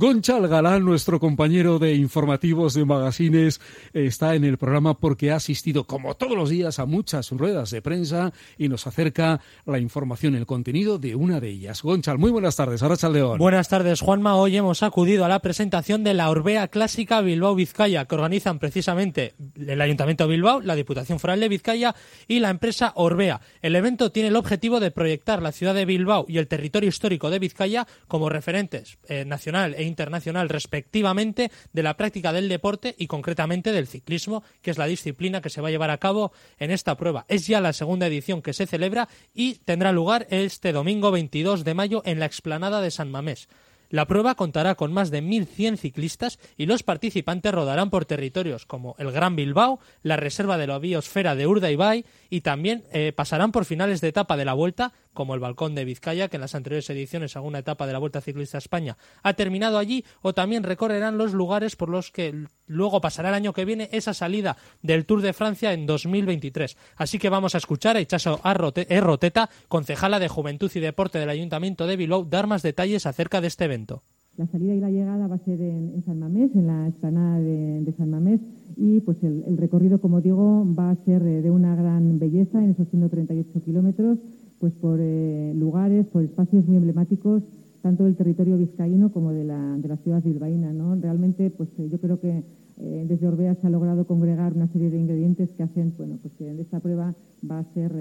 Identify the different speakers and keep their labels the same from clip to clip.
Speaker 1: Gonchal Galán, nuestro compañero de informativos de magazines, está en el programa porque ha asistido, como todos los días, a muchas ruedas de prensa y nos acerca la información, el contenido de una de ellas. Gonchal, muy buenas tardes. Ahora León.
Speaker 2: Buenas tardes, Juanma. Hoy hemos acudido a la presentación de la Orbea Clásica Bilbao-Vizcaya, que organizan precisamente el Ayuntamiento de Bilbao, la Diputación Foral de Vizcaya y la empresa Orbea. El evento tiene el objetivo de proyectar la ciudad de Bilbao y el territorio histórico de Vizcaya como referentes eh, nacional e internacional respectivamente de la práctica del deporte y concretamente del ciclismo, que es la disciplina que se va a llevar a cabo en esta prueba. Es ya la segunda edición que se celebra y tendrá lugar este domingo 22 de mayo en la explanada de San Mamés. La prueba contará con más de 1.100 ciclistas y los participantes rodarán por territorios como el Gran Bilbao, la Reserva de la Biosfera de Urdaibai y también eh, pasarán por finales de etapa de la Vuelta como el Balcón de Vizcaya, que en las anteriores ediciones, alguna etapa de la Vuelta Ciclista a España, ha terminado allí, o también recorrerán los lugares por los que luego pasará el año que viene esa salida del Tour de Francia en 2023. Así que vamos a escuchar a Ichaso Roteta, concejala de Juventud y Deporte del Ayuntamiento de Bilbao, dar más detalles acerca de este evento.
Speaker 3: La salida y la llegada va a ser en, San Mamés, en la explanada de, San Mamés, y pues el, el, recorrido, como digo, va a ser eh, de una gran belleza en esos 138 kilómetros pues por eh, lugares, por espacios muy emblemáticos, tanto del territorio vizcaíno como de la, de la ciudad bilbaína. ¿no? Realmente, pues eh, yo creo que eh, desde Orbea se ha logrado congregar una serie de ingredientes que hacen, bueno, pues que esta prueba va a ser,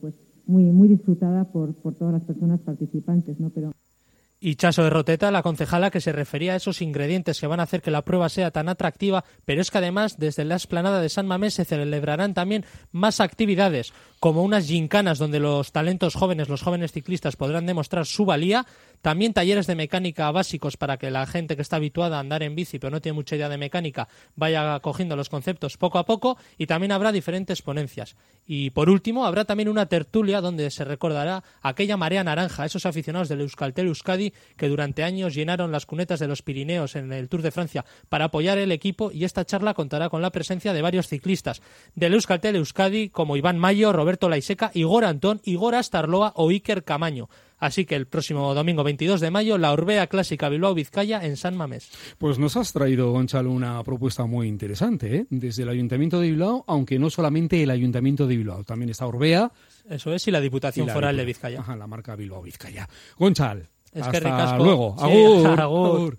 Speaker 3: pues muy, muy disfrutada por, por todas las personas participantes, ¿no? Pero
Speaker 2: y Chaso de Roteta, la concejala que se refería a esos ingredientes que van a hacer que la prueba sea tan atractiva, pero es que además desde la esplanada de San Mamés se celebrarán también más actividades, como unas gincanas donde los talentos jóvenes, los jóvenes ciclistas podrán demostrar su valía, también talleres de mecánica básicos para que la gente que está habituada a andar en bici pero no tiene mucha idea de mecánica vaya cogiendo los conceptos poco a poco y también habrá diferentes ponencias. Y por último, habrá también una tertulia donde se recordará aquella marea naranja, esos aficionados del Euskaltel Euskadi que durante años llenaron las cunetas de los Pirineos en el Tour de Francia para apoyar el equipo y esta charla contará con la presencia de varios ciclistas del Euskaltel Euskadi como Iván Mayo, Roberto Laiseca, Igor Antón, Igor Astarloa o Iker Camaño. Así que el próximo domingo 22 de mayo, la Orbea Clásica Bilbao Vizcaya en San Mamés.
Speaker 1: Pues nos has traído, Gonzalo, una propuesta muy interesante, ¿eh? desde el Ayuntamiento de Bilbao, aunque no solamente el Ayuntamiento de Bilbao, también está Orbea.
Speaker 2: Eso es, y la Diputación Foral de Vizcaya.
Speaker 1: Ajá, la marca Bilbao Vizcaya. Gonzal, hasta luego. Agur.
Speaker 2: Agur.